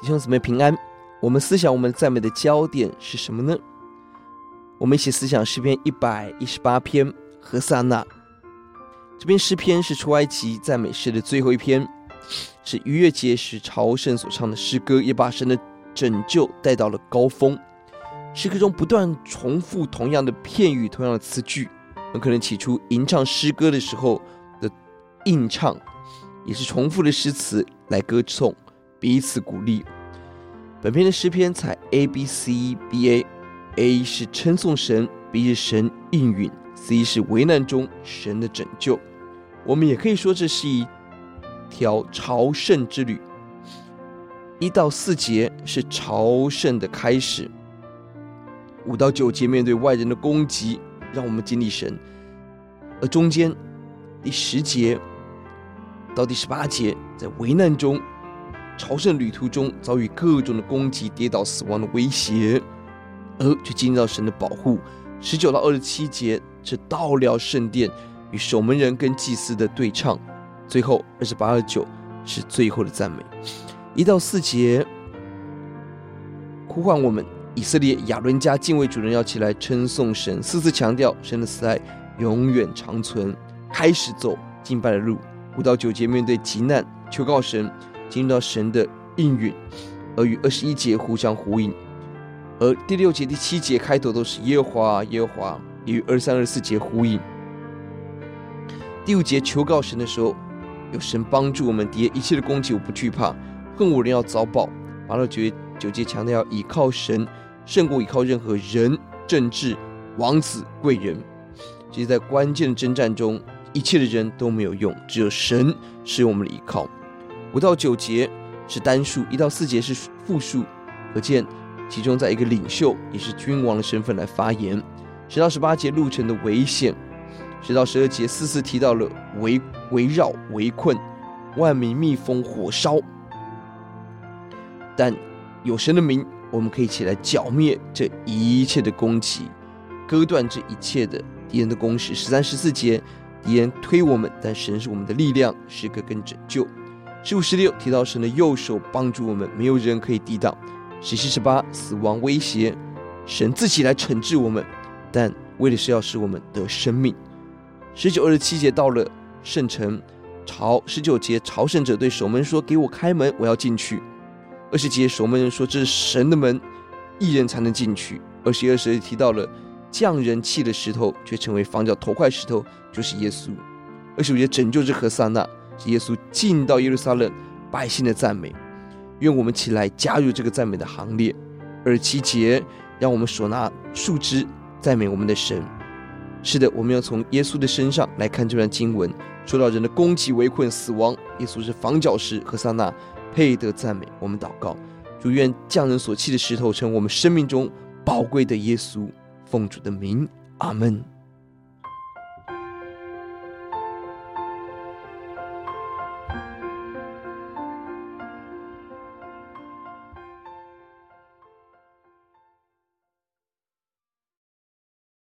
弟兄姊妹平安。我们思想我们赞美的焦点是什么呢？我们一起思想诗篇一百一十八篇何撒那。这篇诗篇是出埃及赞美诗的最后一篇，是逾越节时朝圣所唱的诗歌，也把神的拯救带到了高峰。诗歌中不断重复同样的片语、同样的词句，很可能起初吟唱诗歌的时候的吟唱，也是重复的诗词来歌颂，彼此鼓励。本篇的诗篇采 A B C B A，A 是称颂神，B 是神应允，C 是危难中神的拯救。我们也可以说这是一条朝圣之旅。一到四节是朝圣的开始，五到九节面对外人的攻击，让我们经历神，而中间第十节到第十八节在危难中。朝圣旅途中遭遇各种的攻击、跌倒、死亡的威胁，而却经历到神的保护。十九到二十七节是到了圣殿与守门人跟祭司的对唱，最后二十八、二十九是最后的赞美。一到四节呼唤我们以色列亚伦家敬畏主人要起来称颂神，四次强调神的慈爱永远长存，开始走敬拜的路。五到九节面对急难求告神。进入到神的应允，而与二十一节互相呼应，而第六节、第七节开头都是耶和华，耶和华，也与二三、二四节呼应。第五节求告神的时候，有神帮助我们，敌一切的攻击我不惧怕，恨我人要遭报。八到九九节强调要倚靠神，胜过倚靠任何人、政治、王子、贵人。其实，在关键的征战中，一切的人都没有用，只有神是我们的依靠。五到九节是单数，一到四节是复数，可见其中在一个领袖也是君王的身份来发言。十到十八节路程的危险，十到十二节四次提到了围围绕围困，万民蜜蜂火烧。但有神的名，我们可以起来剿灭这一切的攻击，割断这一切的敌人的攻势。十三十四节敌人推我们，但神是我们的力量，时刻跟拯救。十五、十六提到神的右手帮助我们，没有人可以抵挡。十七、十八死亡威胁，神自己来惩治我们，但为的是要使我们得生命。十九、二十七节到了圣城，朝十九节朝圣者对守门说：“给我开门，我要进去。”二十节守门人说：“这是神的门，一人才能进去。”二十一、二十提到了匠人弃的石头，却成为房角头块石头，就是耶稣。二十五节拯救之何撒那。耶稣进到耶路撒冷，百姓的赞美，愿我们起来加入这个赞美的行列。二十七节，让我们手拿树枝赞美我们的神。是的，我们要从耶稣的身上来看这段经文，说到人的攻击、围困、死亡，耶稣是房角石，何撒那配得赞美。我们祷告，主愿匠人所弃的石头成我们生命中宝贵的耶稣，奉主的名，阿门。